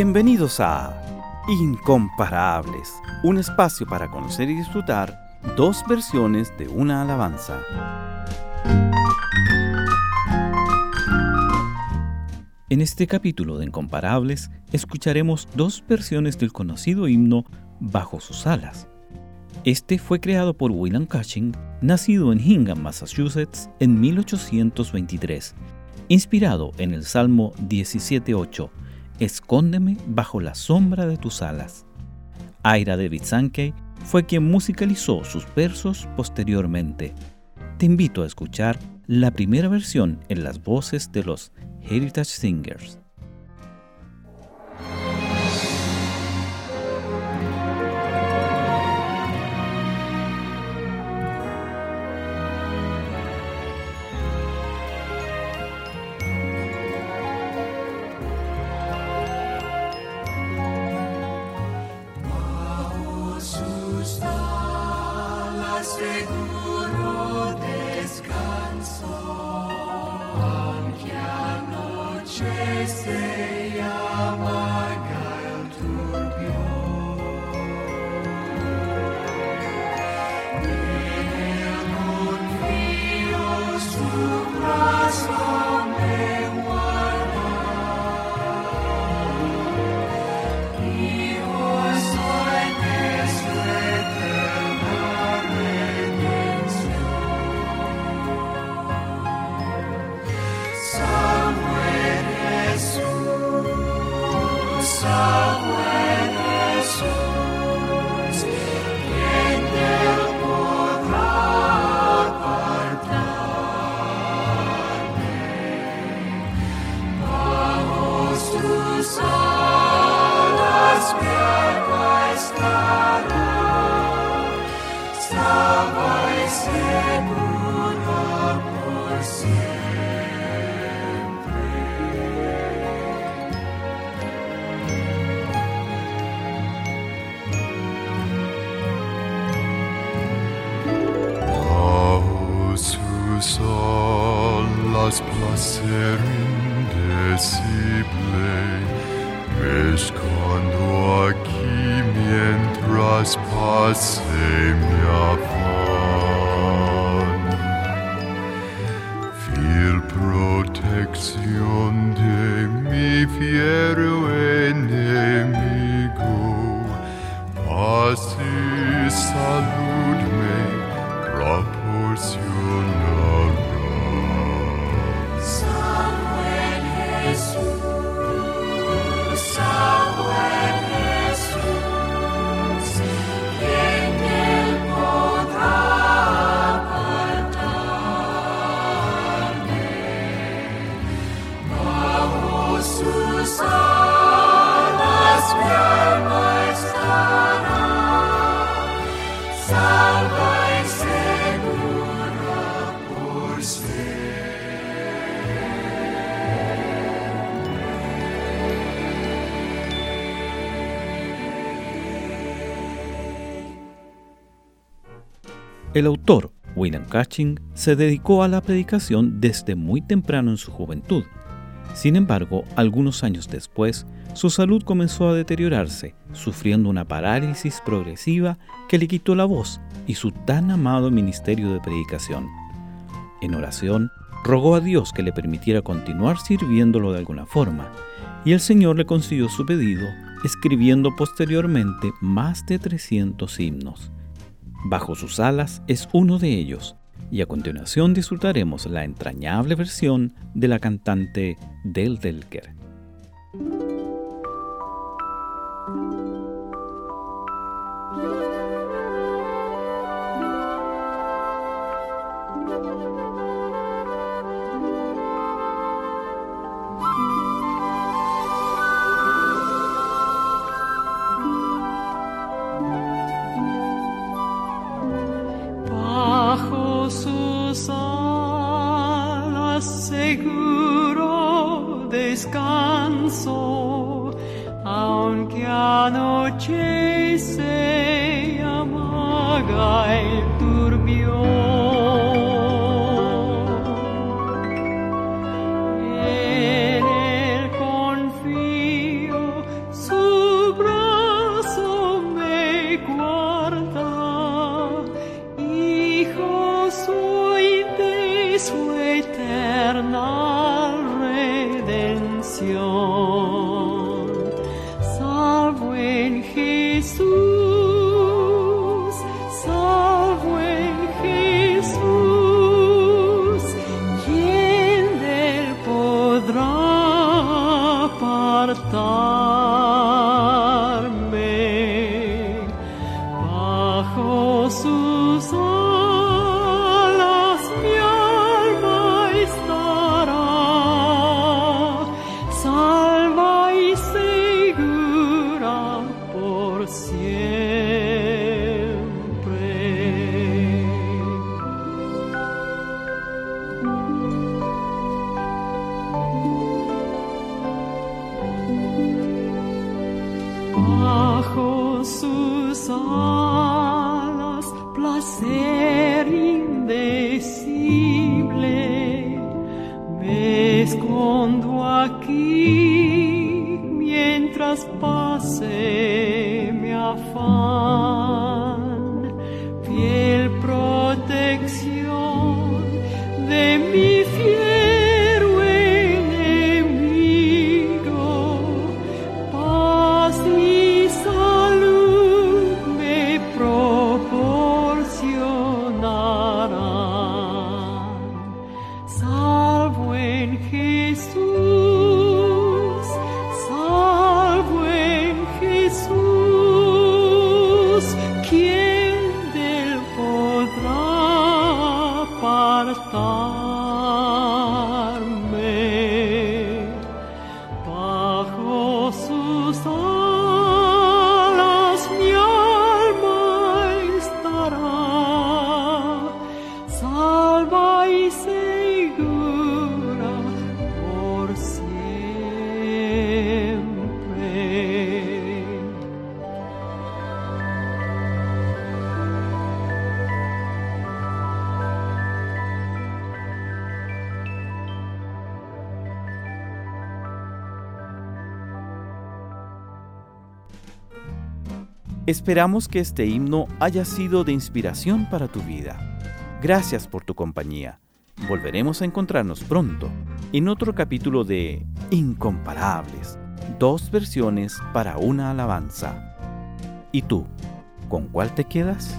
Bienvenidos a Incomparables, un espacio para conocer y disfrutar dos versiones de una alabanza. En este capítulo de Incomparables escucharemos dos versiones del conocido himno Bajo sus alas. Este fue creado por William Cushing, nacido en Hingham, Massachusetts, en 1823, inspirado en el Salmo 17.8 Escóndeme bajo la sombra de tus alas. Aira David Sankey fue quien musicalizó sus versos posteriormente. Te invito a escuchar la primera versión en las voces de los Heritage Singers. seguro descanso, aunque anochece. side. la serindecible es cuando aquí mientras pase mi El autor, William Cushing, se dedicó a la predicación desde muy temprano en su juventud. Sin embargo, algunos años después, su salud comenzó a deteriorarse, sufriendo una parálisis progresiva que le quitó la voz y su tan amado ministerio de predicación. En oración, rogó a Dios que le permitiera continuar sirviéndolo de alguna forma, y el Señor le concedió su pedido, escribiendo posteriormente más de 300 himnos. Bajo sus alas es uno de ellos, y a continuación disfrutaremos la entrañable versión de la cantante Del Delker. Anochece amaga el turbión. Jesus. passer in there. not a. Esperamos que este himno haya sido de inspiración para tu vida. Gracias por tu compañía. Volveremos a encontrarnos pronto en otro capítulo de Incomparables, dos versiones para una alabanza. ¿Y tú, con cuál te quedas?